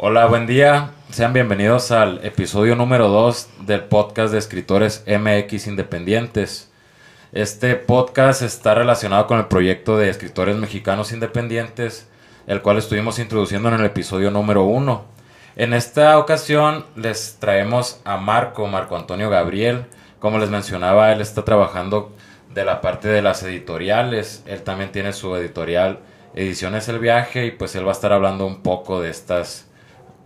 Hola, buen día. Sean bienvenidos al episodio número 2 del podcast de escritores MX Independientes. Este podcast está relacionado con el proyecto de escritores mexicanos independientes, el cual estuvimos introduciendo en el episodio número 1. En esta ocasión les traemos a Marco, Marco Antonio Gabriel. Como les mencionaba, él está trabajando de la parte de las editoriales. Él también tiene su editorial Ediciones El Viaje y pues él va a estar hablando un poco de estas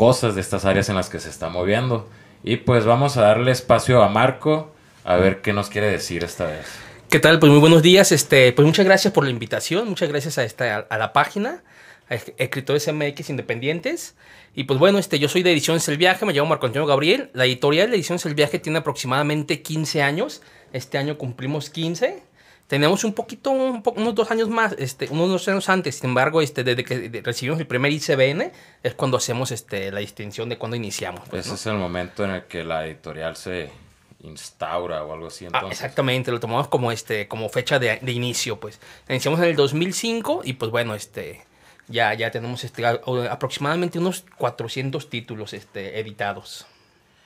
cosas, de estas áreas en las que se está moviendo. Y pues vamos a darle espacio a Marco a ver qué nos quiere decir esta vez. ¿Qué tal? Pues muy buenos días. Este, pues muchas gracias por la invitación, muchas gracias a esta a la página, a escritores MX independientes. Y pues bueno, este, yo soy de Ediciones El Viaje, me llamo Marco Antonio Gabriel. La editorial de Ediciones El Viaje tiene aproximadamente 15 años. Este año cumplimos 15. Tenemos un poquito, unos dos años más, este, unos dos años antes. Sin embargo, este, desde que recibimos el primer ICBN es cuando hacemos este, la distinción de cuando iniciamos. Pues, Ese es el momento en el que la editorial se instaura o algo así. Ah, exactamente, lo tomamos como, este, como fecha de, de, inicio. Pues iniciamos en el 2005 y pues bueno, este, ya, ya tenemos este, aproximadamente unos 400 títulos este, editados.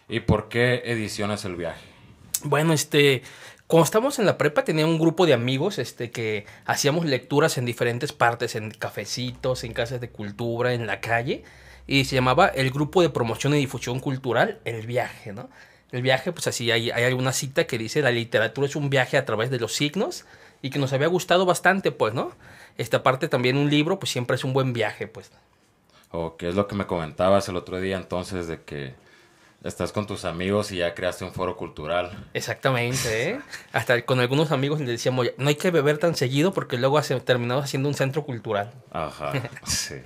¿Y por qué ediciones El Viaje? Bueno, este, cuando estábamos en la prepa tenía un grupo de amigos este, que hacíamos lecturas en diferentes partes, en cafecitos, en casas de cultura, en la calle, y se llamaba el Grupo de Promoción y Difusión Cultural, El Viaje, ¿no? El viaje, pues así, hay, hay alguna cita que dice, la literatura es un viaje a través de los signos, y que nos había gustado bastante, pues, ¿no? Esta parte también un libro, pues siempre es un buen viaje, pues. O qué es lo que me comentabas el otro día entonces de que estás con tus amigos y ya creaste un foro cultural. Exactamente, ¿eh? Hasta con algunos amigos le decíamos, no hay que beber tan seguido porque luego terminamos haciendo un centro cultural. Ajá, sí.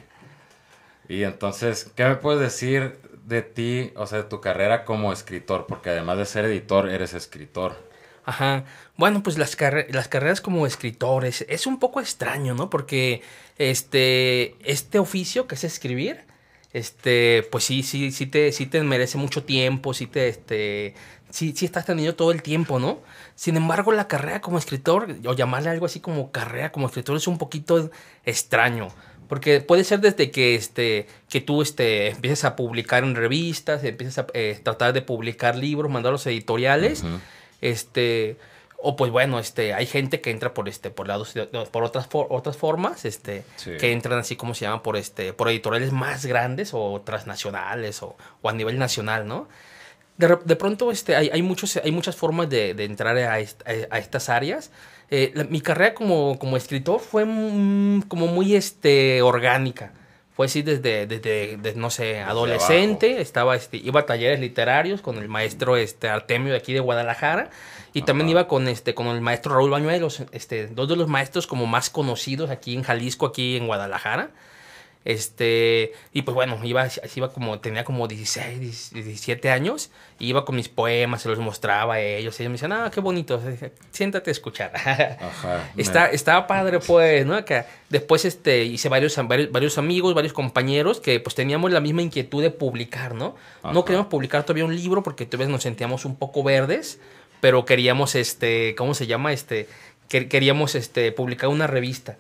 Y entonces, ¿qué me puedes decir de ti, o sea, de tu carrera como escritor? Porque además de ser editor, eres escritor. Ajá. Bueno, pues las, las carreras como escritores es un poco extraño, ¿no? Porque este, este oficio que es escribir, este, pues sí, sí, sí te, sí te merece mucho tiempo, sí te, este, sí, sí estás teniendo todo el tiempo, ¿no? Sin embargo, la carrera como escritor, o llamarle algo así como carrera como escritor, es un poquito extraño. Porque puede ser desde que, este, que tú este, empieces a publicar en revistas, empieces a eh, tratar de publicar libros, mandarlos editoriales. Este, o pues bueno, este, hay gente que entra por este, por lados, por otras otras formas, este, que entran así como se llaman por este, por editoriales más grandes o transnacionales o, o a nivel nacional, ¿no? De, de pronto, este, hay, hay, muchos, hay muchas formas de, de entrar a, a, estas áreas. Eh, mi carrera como, como escritor fue como muy este, orgánica. Fue así desde, desde, no sé, adolescente. Estaba, este, iba a talleres literarios con el maestro este, Artemio de aquí de Guadalajara. Y también iba con este con el maestro Raúl Bañuelos, este, dos de los maestros como más conocidos aquí en Jalisco, aquí en Guadalajara. Este, y pues bueno, iba, iba como, tenía como 16, 17 años, y iba con mis poemas, se los mostraba a ellos, y ellos me decían, ah, qué bonito, siéntate a escuchar. Ajá, Está, estaba padre, pues, ¿no? Que después este, hice varios, varios, amigos, varios compañeros que pues teníamos la misma inquietud de publicar, ¿no? No queríamos publicar todavía un libro porque todavía nos sentíamos un poco verdes, pero queríamos, este, ¿cómo se llama? Este, queríamos este, publicar una revista.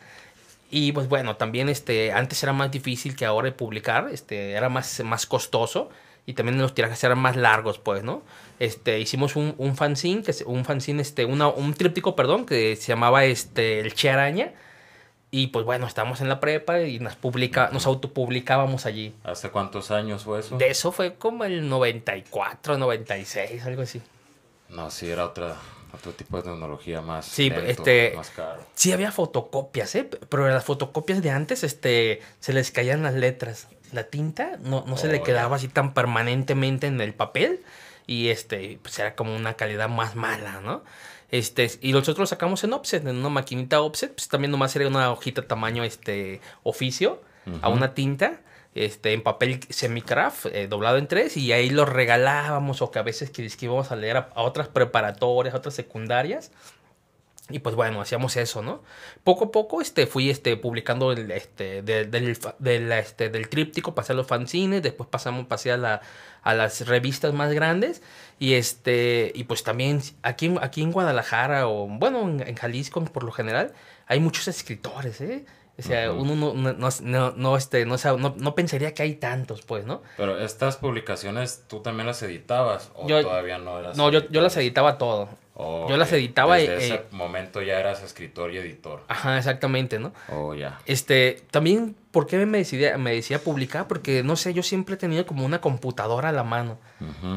Y pues bueno, también este, antes era más difícil que ahora publicar, este, era más, más costoso y también los tirajes eran más largos, pues, ¿no? Este, hicimos un, un fanzine, que un fanzine, este, una, un tríptico, perdón, que se llamaba este, El Che Araña. Y pues bueno, estábamos en la prepa y nos publica, nos autopublicábamos allí. ¿Hace cuántos años fue eso? De eso fue como el 94, 96, algo así. No, sí, era otra, otro tipo de tecnología más, sí, este, más caro. Sí, había fotocopias, ¿eh? Pero las fotocopias de antes este, se les caían las letras. La tinta no, no se le oh, quedaba así tan permanentemente en el papel y este, pues era como una calidad más mala, ¿no? Este, y nosotros lo sacamos en offset, en una maquinita offset, pues también nomás era una hojita tamaño este oficio, a una tinta este, en papel semicraft, eh, doblado en tres, y ahí lo regalábamos, o que a veces que, que íbamos a leer a, otras preparatorias, a otras secundarias. Y pues bueno, hacíamos eso, ¿no? Poco a poco este, fui este, publicando el, este, del, este, del tríptico, pasé a los fanzines, después pasamos, pasé a, la, a las revistas más grandes. Y este, y pues también aquí, aquí en Guadalajara, o bueno, en, en Jalisco por lo general, hay muchos escritores, ¿eh? O sea, uno no, no, no, no, este, no, no, no, pensaría que hay tantos, pues, ¿no? Pero estas publicaciones, ¿tú también las editabas o todavía no eras? No, yo, yo las editaba todo. yo las editaba. Desde ese eh, momento ya eras escritor y editor. Ajá, exactamente, ¿no? Oh, ya. Este, también, ¿por qué me decidía, me decía publicar? Porque, no sé, yo siempre he tenido como una computadora a la mano.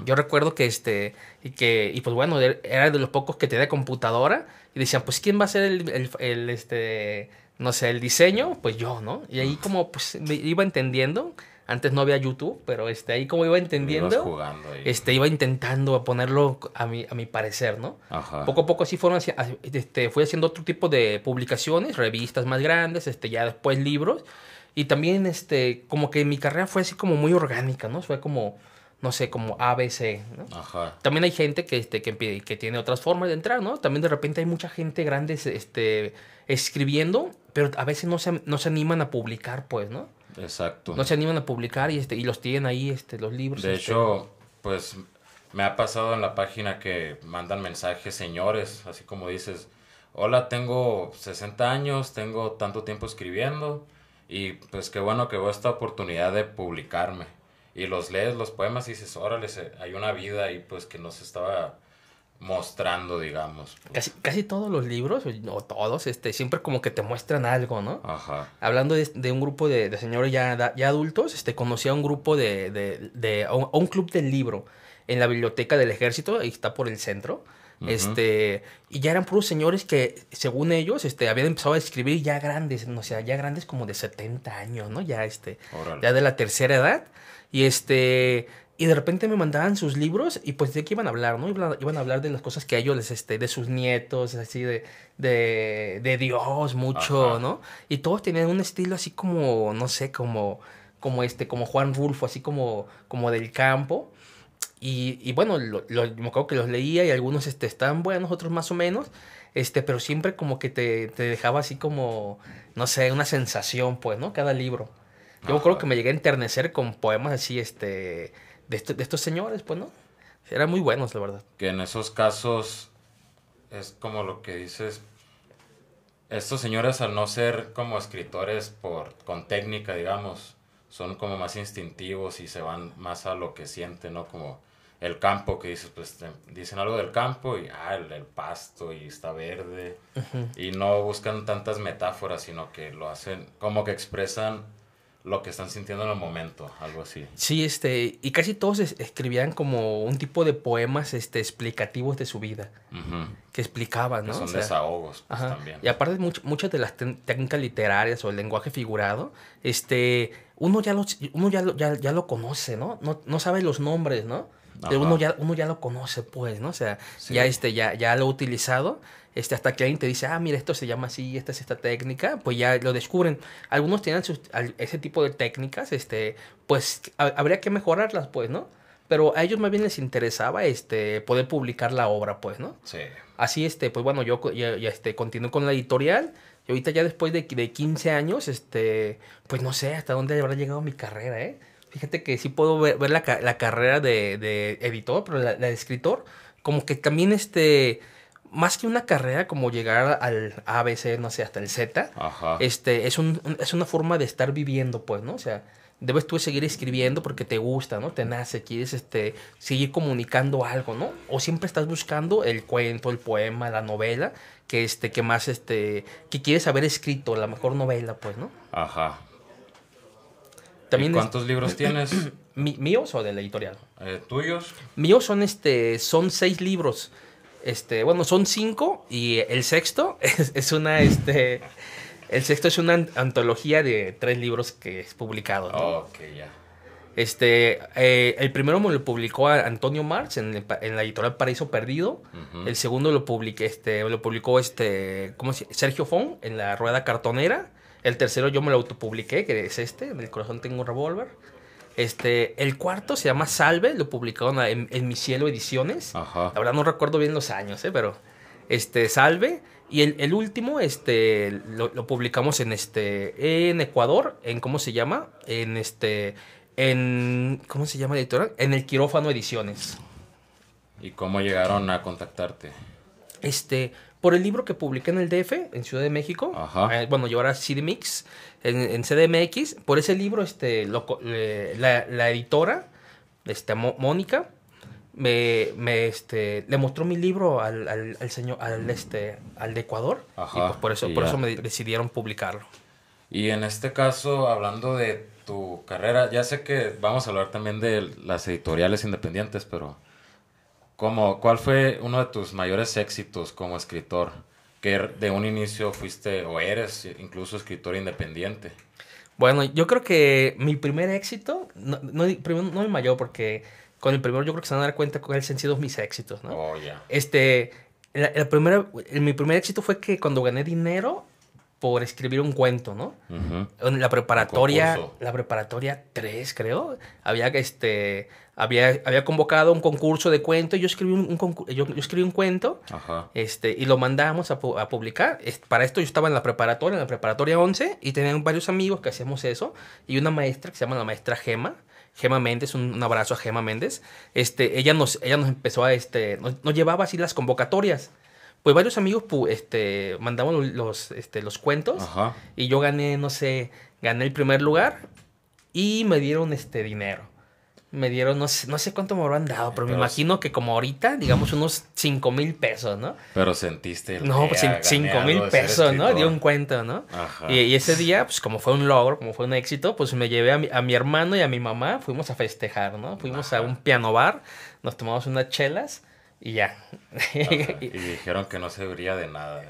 Yo recuerdo que, este, y que, y pues bueno, er, era de los pocos que tenía computadora. Y decían, pues, ¿quién va a ser el, el, el este no sé, el diseño, pues yo, ¿no? Y ahí como pues iba entendiendo. Antes no había YouTube, pero este, ahí como iba entendiendo, este, iba intentando ponerlo a mi, a mi parecer, ¿no? Ajá. Poco a poco así fueron, este, fui haciendo otro tipo de publicaciones, revistas más grandes, este, ya después libros. Y también, este, como que mi carrera fue así como muy orgánica, ¿no? Fue como, no sé, como ABC, ¿no? Ajá. También hay gente que, este, que, que tiene otras formas de entrar, ¿no? También de repente hay mucha gente grande, este, escribiendo pero a veces no se, no se animan a publicar, pues, ¿no? Exacto. No se animan a publicar y, este, y los tienen ahí, este, los libros. De este. hecho, pues me ha pasado en la página que mandan mensajes señores, así como dices, hola, tengo 60 años, tengo tanto tiempo escribiendo y pues qué bueno que veo esta oportunidad de publicarme. Y los lees los poemas y dices, órale, hay una vida ahí pues que no se estaba mostrando, digamos. Casi, casi todos los libros, o todos, este, siempre como que te muestran algo, ¿no? Ajá. Hablando de, un grupo de, señores ya, ya, adultos, este, conocí a un grupo de, de, de un, club del libro en la biblioteca del ejército, ahí está por el centro. Este, y ya eran puros señores que, según ellos, este, habían empezado a escribir ya grandes, o sea, ya grandes como de 70 años, ¿no? Ya, este, ya de la tercera edad. Y este, y de repente me mandaban sus libros y pues de qué iban a hablar, ¿no? Iban a, hablar de las cosas que a ellos les, este, de sus nietos, así de, de, de Dios mucho, ¿no? Y todos tenían un estilo así como, no sé, como, como este, como Juan Rulfo, así como, como del campo. Y, y bueno, lo, me acuerdo que los leía y algunos este, estaban buenos, otros más o menos. Este, pero siempre como que te, te dejaba así como, no sé, una sensación, pues, ¿no? Cada libro. Yo creo que me llegué a enternecer con poemas así, este, de, estos señores, pues, ¿no? Eran muy buenos, la verdad. Que en esos casos es como lo que dices, estos señores al no ser como escritores por, con técnica, digamos, son como más instintivos y se van más a lo que sienten, ¿no? Como el campo que dices, pues dicen algo del campo y, ah, el, pasto y está verde. Y no buscan tantas metáforas, sino que lo hacen, como que expresan lo que están sintiendo en el momento, algo así. Sí, este, y casi todos escribían como un tipo de poemas este, explicativos de su vida, que explicaban, ¿no? son desahogos pues, también. Y aparte muchas de las técnicas literarias o el lenguaje figurado, este, uno ya lo, uno ya, ya, ya lo conoce, ¿no? ¿no? No sabe los nombres, ¿no? Uno ya, uno ya lo conoce, pues, ¿no? O sea, ya, este, ya, ya lo ha utilizado este, hasta que alguien te dice, ah, mira, esto se llama así, esta es esta técnica, pues ya lo descubren. Algunos tienen ese tipo de técnicas, este, pues habría que mejorarlas, pues, ¿no? Pero a ellos más bien les interesaba este, poder publicar la obra, pues, ¿no? Sí. Así, este, pues bueno, yo ya, este, continué con la editorial y ahorita ya después de, de 15 años, este, pues no sé hasta dónde habrá llegado mi carrera, ¿eh? Fíjate que sí puedo ver, ver la, la, carrera de, de editor, pero la, la, de escritor, como que también, este, más que una carrera como llegar al ABC, no sé, hasta el Z, este es un, es una forma de estar viviendo, pues, ¿no? O sea, debes tú seguir escribiendo porque te gusta, ¿no? Te nace, quieres este seguir comunicando algo, ¿no? O siempre estás buscando el cuento, el poema, la novela que este que más este que quieres haber escrito, la mejor novela, pues, ¿no? Ajá. También ¿Cuántos libros tienes? ¿Míos o de la editorial? Eh, ¿Tuyos? Míos son este son seis libros. Este, bueno, son cinco y el sexto es, una, este, el sexto es una antología de tres libros que es publicado. ok, ya. Este, eh, el primero me lo publicó Antonio Marx en, la editorial Paraíso Perdido. El segundo lo publiqué, este, lo publicó este, ¿cómo se Sergio Fon en la Rueda Cartonera. El tercero yo me lo autopubliqué, que es este, en el corazón tengo un revólver. Este, el cuarto se llama Salve, lo publicaron en, Mi Cielo Ediciones. Ajá. La verdad no recuerdo bien los años, ¿eh? pero este, Salve. Y el, último, este, lo, publicamos en este, en Ecuador, en cómo se llama, en este, en, ¿cómo se llama la editorial? En el Quirófano Ediciones. ¿Y cómo llegaron a contactarte? Este, Por el libro que publiqué en el DF, en Ciudad de México. Ajá. Eh, bueno, yo ahora CDMix, en, en CDMX. Por ese libro, este, lo eh, la, la editora, este, Mónica, me, me, este, le mostró mi libro al, al, al señor, al, este, al de Ecuador. Ajá, y pues por eso, y por ya. eso me decidieron publicarlo. Y en este caso, hablando de tu carrera, ya sé que vamos a hablar también de las editoriales independientes, pero ¿cómo, ¿cuál fue uno de tus mayores éxitos como escritor? Que de un inicio fuiste o eres incluso escritor independiente. Bueno, yo creo que mi primer éxito, no, no, no mi mayor, porque con el primero yo creo que se van a dar cuenta cuáles han sido mis éxitos, ¿no? Oh, ya. Este, la, la primera, el- mi primer éxito fue que cuando gané dinero por escribir un cuento, ¿no? Ujú. En la preparatoria, la preparatoria 3, creo, había este, había, había convocado un concurso de cuento y yo escribí un, un yo, yo escribí un cuento Ajá. este, y lo mandamos a, a publicar. Para esto yo estaba en la preparatoria, en la preparatoria 11, y tenían varios amigos que hacíamos eso, y una maestra que se llama la maestra Gema, Gema Méndez, un, un abrazo a Gema Méndez, este, ella, nos, ella nos empezó a, este, nos, nos llevaba así las convocatorias. Pues varios amigos este, mandamos los, este, los cuentos, Ajá. y yo gané, no sé, gané el primer lugar, y me dieron este dinero. Me dieron, no sé, no sé cuánto me habrán dado, pero, me Pero- imagino que como ahorita, digamos, unos 5 mil pesos, ¿no? Pero sentiste el No, pues "Eh, cin- gané cinco algo mil de ser pesos, ¿no? escritor". Dio un cuento, ¿no? Ajá. Y, y ese día, pues como fue un logro, como fue un éxito, pues me llevé a mi, a mi hermano y a mi mamá, fuimos a festejar, ¿no? Fuimos a Ajá. un piano bar, nos tomamos unas chelas y ya. Y dijeron que no serviría de nada.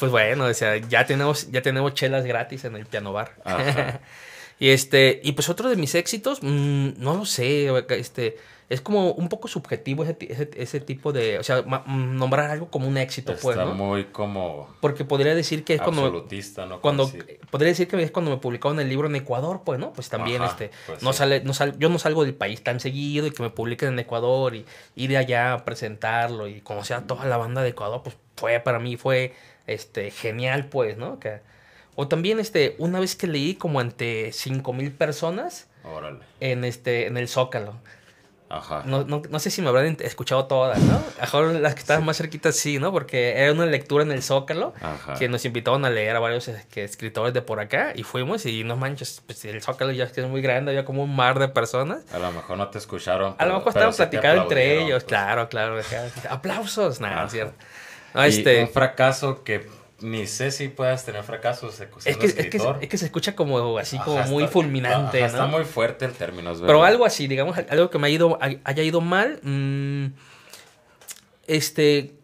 pues bueno, o sea, ya tenemos, ya tenemos chelas gratis en el piano bar. Ajá. y este, y pues otro de mis éxitos, mm, no lo sé, este, es como un poco subjetivo ese, ese, ese tipo de, o sea, ma- mm, nombrar algo como un éxito, Está pues, ¿no? muy como Porque podría decir que es cuando, absolutista, ¿no? cuando podría decir que es cuando me publicaron el libro en Ecuador, pues, ¿no? Pues también Ajá, este pues no sí. sale no sal- yo no salgo del país tan seguido y que me publiquen en Ecuador y ir de allá a presentarlo y conocer a toda la banda de Ecuador, pues fue para mí fue este genial, pues, ¿no? Que o también este una vez que leí como ante cinco mil personas Órale. en este en el Zócalo. Ajá. No, no, no sé si me habrán escuchado todas, ¿no? A mejor las que estaban más cerquitas sí, ¿no? Porque era una lectura en el Zócalo Ajá. que nos invitaron a leer a varios que, escritores de por acá y fuimos y no manches, pues el Zócalo ya es muy grande, había como un mar de personas. A lo mejor no te escucharon. A lo mejor estaban platicando entre ellos, pues. claro, claro. acá, Aplausos, nada, Ajá. es cierto. No, Y este, un fracaso que ni sé si puedas tener fracasos siendo es, que, es, que, escritor. es que se escucha como así, como Ajá, muy está- fulminante, ajá, ¿no? Está muy fuerte el término, es Pero algo así, digamos, algo que me ha ido, haya ido mal. mm, este.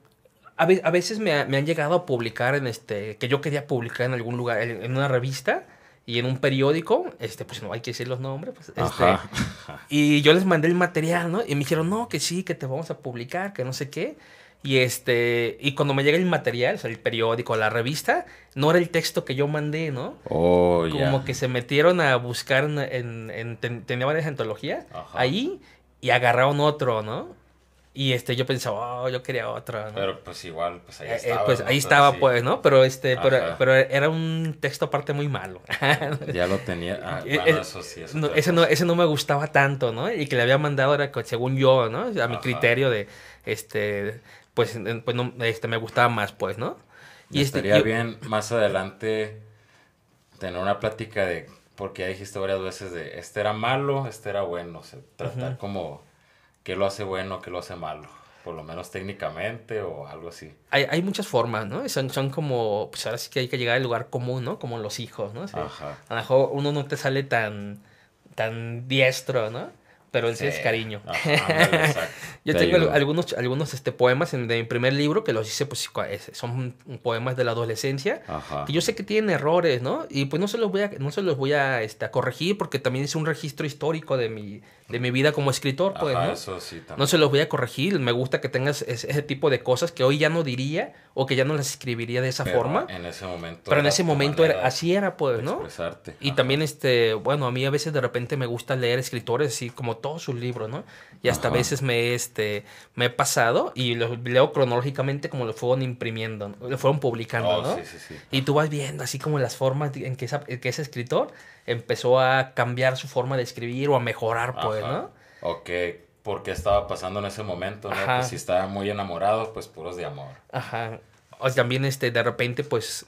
A, ve- a veces me, ha- me han llegado a publicar en este. Que yo quería publicar en algún lugar, en, en una revista y en un periódico. Este, pues no hay que decir los nombres. Pues, este, y yo les mandé el material, ¿no? Y me dijeron, no, que sí, que te vamos a publicar, que no sé qué. Y este, y cuando me llega el material, o sea, el periódico, la revista, no era el texto que yo mandé, ¿no? Oh, como que se metieron a buscar en, en- en- ten- tenía varias antologías Ajá. ahí y agarraron otro, ¿no? Y este yo pensaba, oh, yo quería otro, ¿no? Pero pues igual, pues ahí Eh, eh, estaba. pues ¿no? ahí estaba, sí, pues, ¿no? Pero este, pero, pero era un texto aparte muy malo. Ya lo tenía. Ah, Eh, bueno, eso sí. es No, ese, no, ese no me gustaba tanto, ¿no? Y que le había mandado era según yo, ¿no? A mi Ajá. criterio de, este, pues, pues no, este, me gustaba más, pues, ¿no? Y este, estaría yo- bien más adelante tener una plática de, porque ya dijiste varias veces de, este era malo, este era bueno, o sea, tratar como qué lo hace bueno, qué lo hace malo, por lo menos técnicamente o algo así. Hay, hay muchas formas, ¿no? Son, son como, pues ahora sí que hay que llegar al lugar común, ¿no? Como los hijos, ¿no? O sea, Ajá. A lo mejor uno no te sale tan, tan diestro, ¿no? Pero él sí es Sí. cariño. Ajá, ándale. Yo Te tengo ayuda. algunos, algunos este, poemas de mi primer libro que los hice, pues es- son poemas de la adolescencia. Ajá. Que yo sé que tienen errores, ¿no? Y pues no se los voy a, no se los voy a, este, a corregir porque también es un registro histórico de mi, de mi vida como escritor, pues, Ajá, ¿no? eso sí. No se los voy a corregir. Me gusta que tengas ese, ese tipo de cosas que hoy ya no diría o que ya no las escribiría de esa Pero forma. En ese momento. Pero en ese momento era, así era, pues, ¿no? expresarte. Y Ajá. también, este, bueno, a mí a veces de repente me gusta leer escritores así como todos sus libros, ¿no? Y hasta a veces me, este, me he pasado y los leo cronológicamente como lo fueron imprimiendo, lo fueron publicando, Oh, ¿no? sí, sí, sí. Y tú vas viendo así como las formas en que, esa- que ese escritor empezó a cambiar su forma de escribir o a mejorar, pues. ¿no? O que, por qué estaba pasando en ese momento, ¿no? Ajá. Pues si estaba muy enamorado, pues puros de amor. Ajá. o también este, de repente, pues,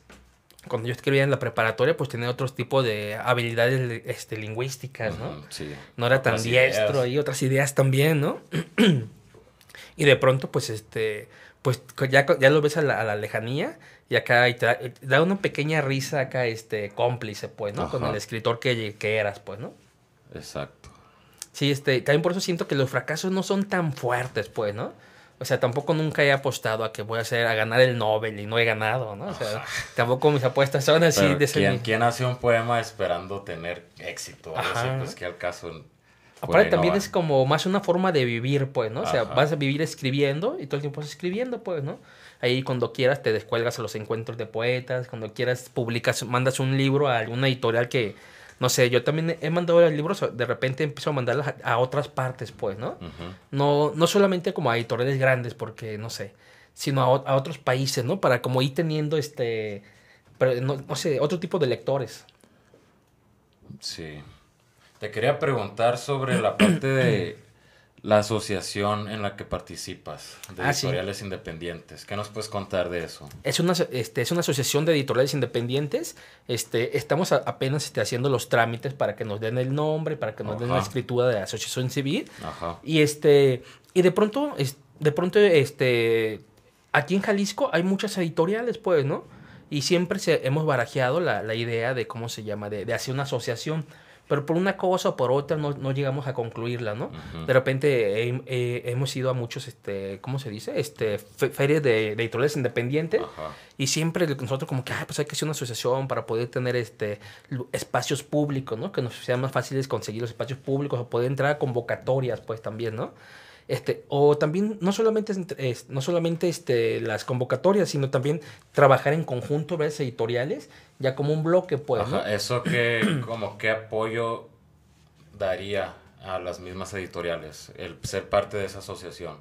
cuando yo escribía en la preparatoria, pues tenía otros tipos de habilidades este, lingüísticas, ¿no? Sí. No era tan Otras diestro y otras ideas también, ¿no? y de pronto, pues, este, pues ya, ya lo ves a la, a la lejanía y acá y te da, da una pequeña risa acá, este, cómplice, pues, ¿no? Con el escritor que, que eras, pues, ¿no? Exacto. Sí, este, también por eso siento que los fracasos no son tan fuertes, pues, ¿no? O sea, tampoco nunca he apostado a que voy a hacer, a ganar el Nobel y no he ganado, ¿no? O sea, tampoco mis apuestas son así Pero de ese ¿quién, quién hace un poema esperando tener éxito? Así, pues que al caso. Aparte también es como más una forma de vivir, pues, ¿no? O sea, Ajá. vas a vivir escribiendo y todo el tiempo estás escribiendo, pues, ¿no? Ahí cuando quieras te descuelgas a los encuentros de poetas, cuando quieras publicas, mandas un libro a alguna editorial que, no sé, yo también he mandado libros, de repente empiezo a mandarlos a, a otras partes, pues, ¿no? No, no solamente como a editoriales grandes, porque, no sé, sino a, a otros países, ¿no? Para como ir teniendo, este, pero, no, no sé, otro tipo de lectores. Sí. Te quería preguntar sobre la parte de la asociación en la que participas, de Ah, sí. editoriales independientes. ¿Qué nos puedes contar de eso? Es una, este, es una asociación de editoriales independientes. Este, estamos a- apenas este, haciendo los trámites para que nos den el nombre, para que nos den la escritura de la asociación civil. Ajá. Y este, y de pronto, es- de pronto, este, aquí en Jalisco hay muchas editoriales, pues, ¿no? Y siempre se, hemos barajeado la, la idea de cómo se llama, de, de hacer una asociación. Pero por una cosa o por otra no, no llegamos a concluirla, ¿no? De repente eh, eh, hemos ido a muchos, este, ¿cómo se dice? Este, fe- ferias de, de editoriales independientes. Y siempre nosotros como que, ah, pues hay que hacer una asociación para poder tener este espacios públicos, ¿no? Que nos sean más fáciles conseguir los espacios públicos o poder entrar a convocatorias, pues también, ¿no? Este, o también no solamente, no solamente este, las convocatorias, sino también trabajar en conjunto, varias editoriales, ya como un bloque, pues, ¿no? Ajá. Eso que, como qué apoyo daría a las mismas editoriales, el ser parte de esa asociación.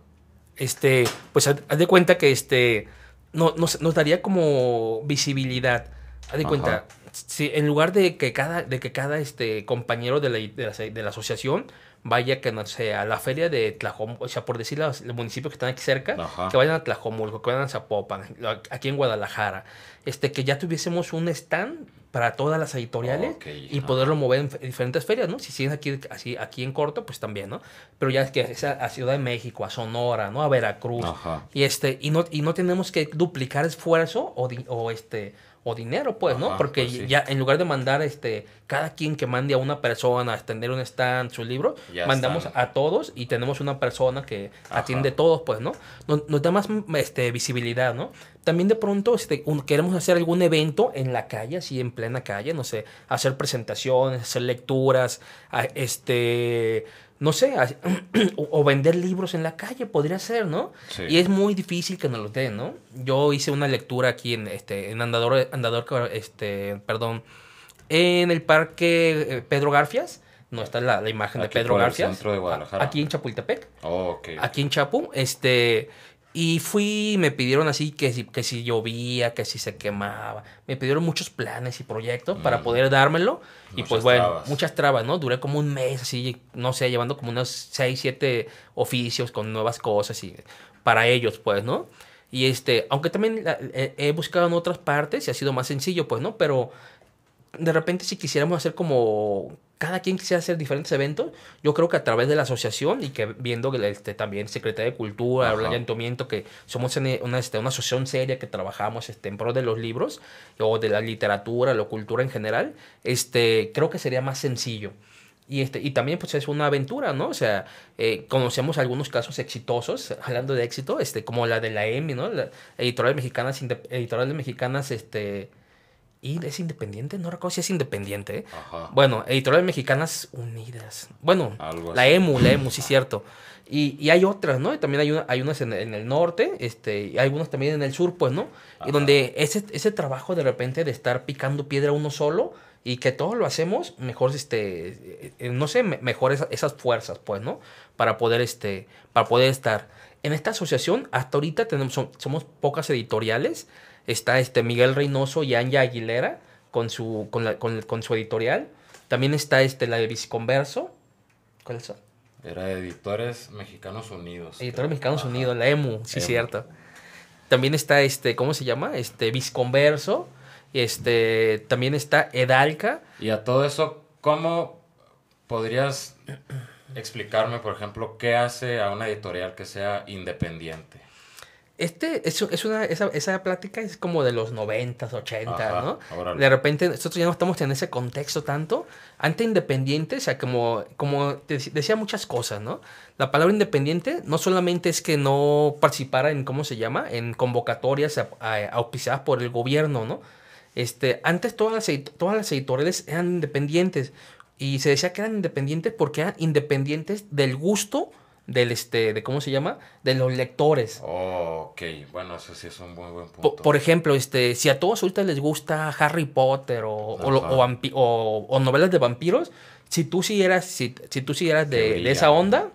este, pues haz, haz de cuenta que este, no, nos, nos daría como visibilidad. Haz de cuenta, si en lugar de que cada, de que cada este, compañero de la, de, la, de la asociación vaya que no sé, a la feria de Tlajomulco, o sea, por decir los, los municipios que están aquí cerca, Ajá. que vayan a Tlajomulco, que vayan a Zapopan, aquí en Guadalajara, este, que ya tuviésemos un stand para todas las editoriales y poderlo mover en fe- diferentes ferias, ¿no? Si siguen aquí, así, aquí en corto, pues también, ¿no? Pero ya es que es a, a Ciudad de México, a Sonora, ¿no? A Veracruz. Ajá. Y este, y no, y no tenemos que duplicar esfuerzo o este o dinero, pues, ¿no? Porque pues sí. ya en lugar de mandar este cada quien que mande a una persona a extender un stand, su libro, Ya mandamos están. a todos y tenemos una persona que Ajá. atiende todos, pues, ¿no? Nos, nos da más este, visibilidad, ¿no? También de pronto este, un- queremos hacer algún evento en la calle, así en plena calle, no sé, hacer presentaciones, hacer lecturas, a- este, no sé, o, vender libros en la calle, podría ser, ¿no? Sí. Y es muy difícil que nos los den, ¿no? Yo hice una lectura aquí en, este, en Andador, Andador, este, perdón, en el parque eh, Pedro Garfias, no está la, la imagen Aquí de Pedro por el Garfias. centro de Guadalajara. a- Aquí en Chapultepec Oh, ok. aquí en Chapu, este, y fui, me pidieron así que si, que si llovía, que si se quemaba, me pidieron muchos planes y proyectos para Mm. poder dármelo, y pues bueno, trabas. muchas trabas, ¿no? Duré como un mes así, no sé, llevando como unos 6, 7 oficios con nuevas cosas y para ellos, pues, ¿no? Y este, aunque también la- he, he buscado en otras partes y ha sido más sencillo, pues, ¿no? Pero de repente si quisiéramos hacer como cada quien quisiera hacer diferentes eventos, yo creo que a través de la asociación y que viendo que este, también Secretaría de Cultura, el Ayuntamiento, que somos una, este, una asociación seria que trabajamos este, en pro de los libros o de la literatura, la cultura en general, este, creo que sería más sencillo. Y, este, y también pues es una aventura, ¿no? O sea, eh, conocemos algunos casos exitosos, hablando de éxito, este, como la de la EMI, ¿no? La editoriales mexicanas, editoriales mexicanas, este, y es independiente, no recuerdo si es independiente, ¿eh? Ajá. Bueno, Editoriales Mexicanas Unidas. Bueno, la. EMU, la EMU, sí, cierto. Y, y hay otras, ¿no? Y también hay, una, hay unas en, en el norte, este, y hay algunas también en el sur, pues, ¿no? Ajá. Y donde ese, ese trabajo de repente de estar picando piedra uno solo y que todos lo hacemos, mejor, este, eh, no sé, me- mejor esa- esas fuerzas, pues, ¿no? Para poder, este, para poder estar. En esta asociación, hasta ahorita tenemos, son- somos pocas editoriales. Está este Miguel Reynoso y Anya Aguilera con su, con, la- con, con su editorial. También está este, la de Visconverso. ¿Cuáles son? Era Editores Mexicanos Unidos. Editores Mexicanos Ajá. Unidos, la EMU, sí, EMU. cierto. también está este, ¿cómo se llama? Este, Visconverso, este, también está Edalca. Y a todo eso, ¿cómo podrías explicarme, por ejemplo, qué hace a una editorial que sea independiente? Este, es, es una, esa, esa plática es como de los 90, 80, Ajá, ¿no? órale. De repente nosotros ya no estamos en ese contexto tanto. Ante independiente, o sea, como, como te dec- decía muchas cosas, ¿no? La palabra independiente no solamente es que no participara en, ¿cómo se llama? En convocatorias a- a- auspiciadas por el gobierno, ¿no? Este, antes todas las, todas las editoriales eran independientes. Y se decía que eran independientes porque eran independientes del gusto del, este, de, ¿cómo se llama? De los lectores. Oh, ok, bueno, eso sí es un muy buen punto. Por, ejemplo, este, si a todos ahorita les gusta Harry Potter o, o, novelas de vampiros, si tú sí eras, si, si tú sí eras de, esa onda,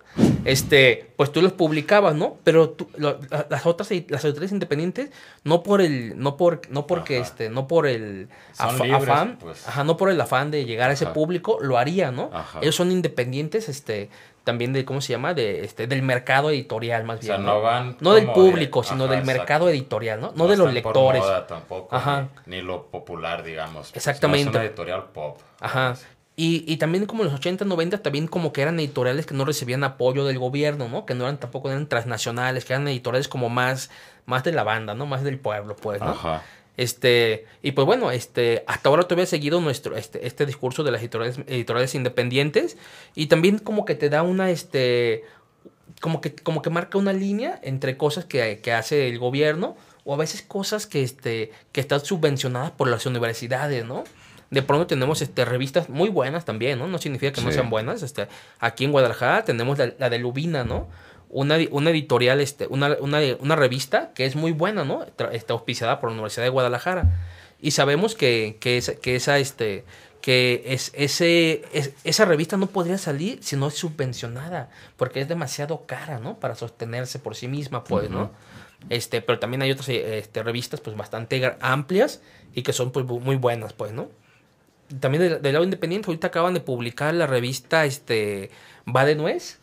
este, pues tú los publicabas, ¿no? Pero tú- lo- la- las otras las editoriales independientes, no por el, no por, no porque Ajá. este, no por el Son afa- libres, afán, pues. ajá, no por el afán de llegar a ese Ajá. público, lo haría, ¿no? Ajá. Ellos son independientes, este, también de, ¿cómo se llama? De, este, del mercado editorial más o sea, bien. no van No del de- público, sino Ajá, del exacto. mercado editorial, ¿no? No, de los por lectores. moda tampoco, Ajá. Ni, ni lo popular, digamos. pues, Exactamente. no es una editorial pop. Ajá. Y, y también como en los 80, 90, también como que eran editoriales que no recibían apoyo del gobierno, ¿no? Que no eran tampoco eran transnacionales, que eran editoriales como más, más de la banda, ¿no? Más del pueblo, pues, ¿no? Ajá. Este, y pues bueno, este, hasta ahora todavía he seguido nuestro, este, este discurso de las editoriales, editoriales independientes y también como que te da una, este, como que, como que marca una línea entre cosas que, que hace el gobierno o a veces cosas que, este, que están subvencionadas por las universidades, ¿no? De pronto tenemos este, revistas muy buenas también, ¿no? No significa que no sean buenas. Este, aquí en Guadalajara tenemos la, la de Lubina, ¿no? Una, una editorial, este, una, una, una revista que es muy buena, ¿no? Está auspiciada por la Universidad de Guadalajara. Y sabemos que, que, esa, que esa, este, que es, ese, es- esa revista no podría salir si no es subvencionada, porque es demasiado cara, ¿no? Para sostenerse por sí misma, pues, ¿no? Este, pero también hay otras este, revistas, pues, bastante amplias y que son, pues, muy buenas, pues, ¿no? También del, del lado independiente, ahorita acaban de publicar la revista, este, Va de Nuez.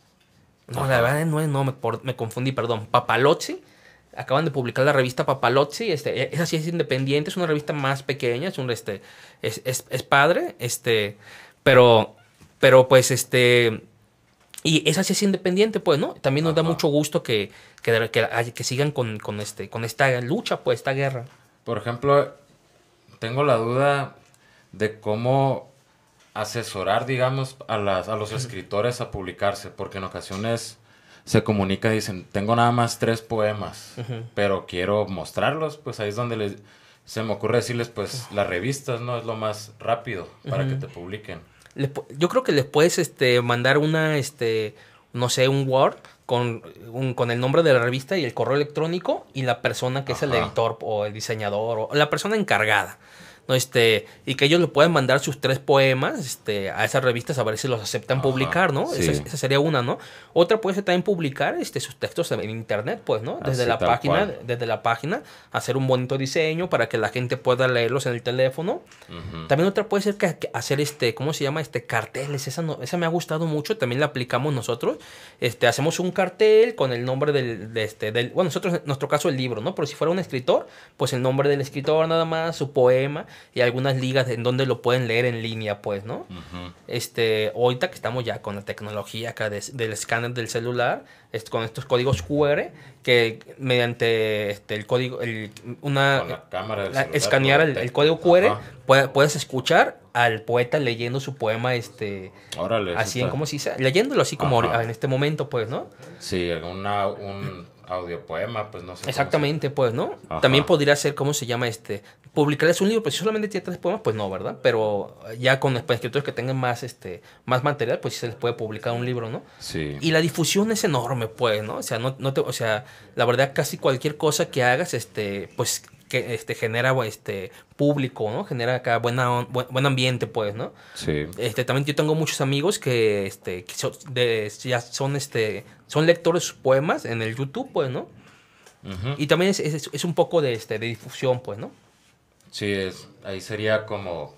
No, la. Va de Nuez, no, me, por- me confundí, perdón. Papalozzi. Acaban de publicar la revista Papalozzi. Este, esa sí es independiente, es una revista más pequeña, es un, este, es, es, es padre, este, pero, pero pues, este, y esa sí es independiente, pues, ¿no? También nos da mucho gusto que, que, que, que sigan con, con, este, con esta lucha, pues, esta guerra. Por ejemplo, tengo la duda de cómo asesorar, digamos, a, las, a los escritores a publicarse, porque en ocasiones se comunica y dicen, tengo nada más tres poemas, pero quiero mostrarlos, pues ahí es donde les, se me ocurre decirles, pues las revistas, ¿no? Es lo más rápido para que te publiquen. Yo creo que les puedes este, mandar una, este, no sé, un Word con, un- con el nombre de la revista y el correo electrónico y la persona que es el editor o el diseñador o la persona encargada. ¿No? Este, y que ellos le pueden mandar sus tres poemas este, a esas revistas a ver si los aceptan Ajá, publicar, ¿no? sí. Esa, esa sería una, ¿no? Otra puede ser también publicar este, sus textos en internet, pues, ¿no? Desde Así, la página, cual. desde la página, hacer un bonito diseño para que la gente pueda leerlos en el teléfono. También otra puede ser que, que hacer este, ¿cómo se llama? Este carteles. Esa, no, esa me ha gustado mucho. También la aplicamos nosotros. Este, hacemos un cartel con el nombre del, de este, del, bueno, nosotros en nuestro caso el libro, ¿no? Pero si fuera un escritor, pues el nombre del escritor nada más, su poema y algunas ligas en donde lo pueden leer en línea, pues, ¿no? Ujú. Este, ahorita que estamos ya con la tecnología acá de- del escáner del celular, con estos códigos QR, que mediante este, el código, el, una, Con la cámara del la- celular, escanear el, código QR, Ajá. puede- puedes escuchar al poeta leyendo su poema, este, Órale. así en, está- ¿cómo se dice? Leyéndolo así como en este momento, pues, ¿no? Sí, una, un audiopoema, pues no sé. Exactamente, pues, ¿no? Ajá. También podría ser, ¿cómo se llama? este Publicarles un libro, pues si solamente tiene tres poemas, pues no, ¿verdad? Pero ya con escritores que tengan más, este, más material, pues sí se les puede publicar un libro, ¿no? Sí. Y la difusión es enorme, pues, ¿no? O sea, no, no te, o sea, la verdad casi cualquier cosa que hagas, este, pues, que este, genera este público, ¿no? Genera acá buena, buen, buen ambiente, pues, ¿no? Sí. Este, también yo tengo muchos amigos que, este, que son, de, ya son, este, son lectores de sus poemas en el YouTube, pues, ¿no? Y también es, es, es un poco de, este, de difusión, pues, ¿no? Sí, es, ahí sería como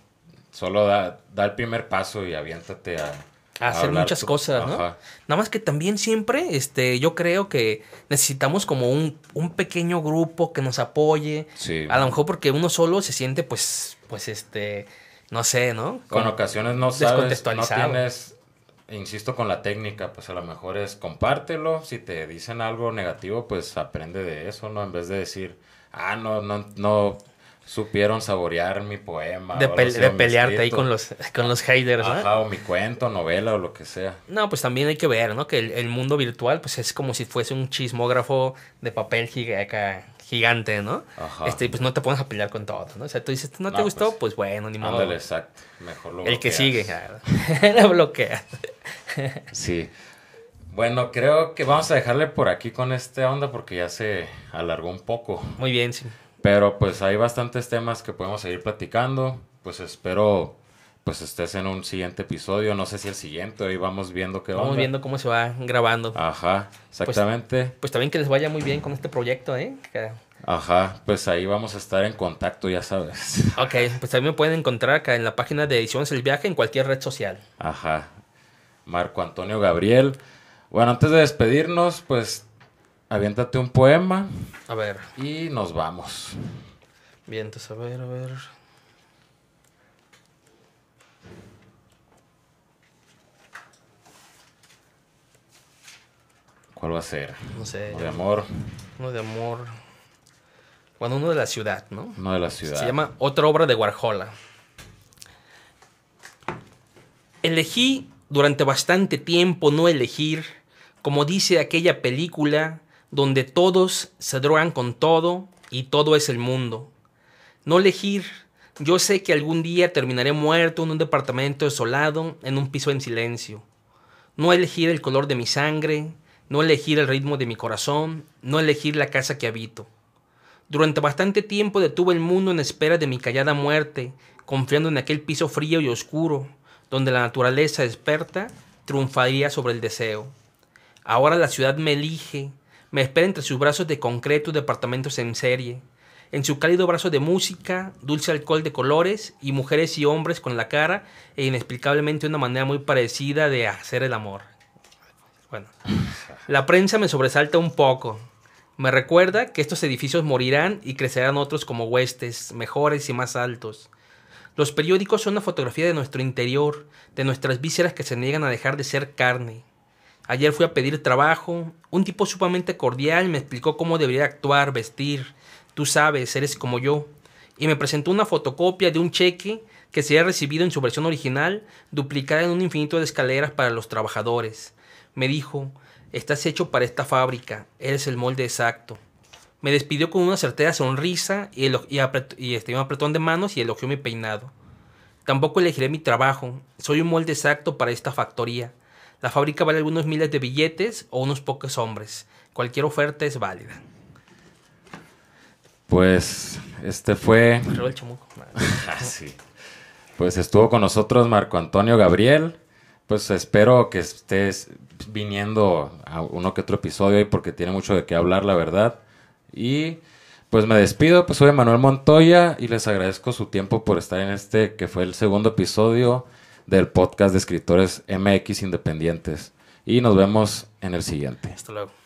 solo da, da el primer paso y aviéntate a, a hacer hablar muchas cosas, ¿no? Ajá. Nada más que también siempre, este, yo creo que necesitamos como un, un pequeño grupo que nos apoye. Sí. A lo mejor porque uno solo se siente, pues, pues, este, no sé, ¿no? Con Como- ocasiones no sabes, no tienes, insisto con la técnica, pues a lo mejor es compártelo, si te dicen algo negativo, pues aprende de eso, ¿no? En vez de decir, ah, no, no, no supieron saborear mi poema. de, pe- pelearte ahí con los, con los haters, ¿no? Ajá, o mi cuento, novela o lo que sea. No, pues también hay que ver, ¿no? Que el, el mundo virtual, pues es como si fuese un chismógrafo de papel giga- gigante, ¿no? Ajá. Este, pues no te pones a pelear con todo, ¿no? O sea, tú dices, ¿no te No, gustó? pues, Pues, bueno, ni modo. Ándale, exacto. Mejor lo El que bloqueas. sigue, claro. lo bloquea. Sí. Bueno, creo que vamos a dejarle por aquí con esta onda porque ya se alargó un poco. Muy bien, sí. Pero pues hay bastantes temas que podemos seguir platicando. Pues espero pues estés en un siguiente episodio. No sé si el siguiente, ahí vamos viendo qué Vamos onda. viendo cómo se va grabando. Ajá, exactamente. Pues también que les vaya muy bien con este proyecto, ¿eh? Que- Ajá, pues ahí vamos a estar en contacto, ya sabes. Ok, pues también me pueden encontrar acá en la página de Ediciones El Viaje en cualquier red social. Ajá. Marco Antonio Gabriel. Bueno, antes de despedirnos, pues aviéntate un poema A ver, y nos vamos. bien, entonces a ver, a ver. ¿Cuál va a ser? No sé. Uno de amor, Uno de amor. Bueno, uno de la ciudad, ¿no? uno de la ciudad. Se llama Otra obra de Warhola. Elegí durante bastante tiempo no elegir, como dice aquella película, donde todos se drogan con todo y todo es el mundo. No elegir, yo sé que algún día terminaré muerto en un departamento desolado, en un piso en silencio. No elegir el color de mi sangre, no elegir el ritmo de mi corazón, no elegir la casa que habito. Durante bastante tiempo detuve el mundo en espera de mi callada muerte, confiando en aquel piso frío y oscuro, donde la naturaleza experta triunfaría sobre el deseo. Ahora la ciudad me elige, me espera entre sus brazos de concreto departamentos en serie, en su cálido brazo de música, dulce alcohol de colores y mujeres y hombres con la cara e inexplicablemente una manera muy parecida de hacer el amor. Bueno, la prensa me sobresalta un poco. Me recuerda que estos edificios morirán y crecerán otros como huestes, mejores y más altos. Los periódicos son una fotografía de nuestro interior, de nuestras vísceras que se niegan a dejar de ser carne. Ayer fui a pedir trabajo, un tipo sumamente cordial me explicó cómo debería actuar, vestir. Tú sabes, eres como yo. Y me presentó una fotocopia de un cheque que se había recibido en su versión original, duplicada en un infinito de escaleras para los trabajadores. Me dijo, estás hecho para esta fábrica, eres el molde exacto. Me despidió con una certera sonrisa y, este, un apretón de manos y elogió mi peinado. Tampoco elegiré mi trabajo. Soy un molde exacto para esta factoría. La fábrica vale algunos miles de billetes o unos pocos hombres. Cualquier oferta es válida. Pues este fue Arriba el chamuco. Ah, sí. Pues estuvo con nosotros Marco Antonio Gabriel. Pues espero que estés viniendo a uno que otro episodio ahí porque tiene mucho de qué hablar, la verdad. Y pues me despido, pues soy Manuel Montoya y les agradezco su tiempo por estar en este que fue el segundo episodio del podcast de escritores MX Independientes. Y nos vemos en el siguiente. Hasta luego.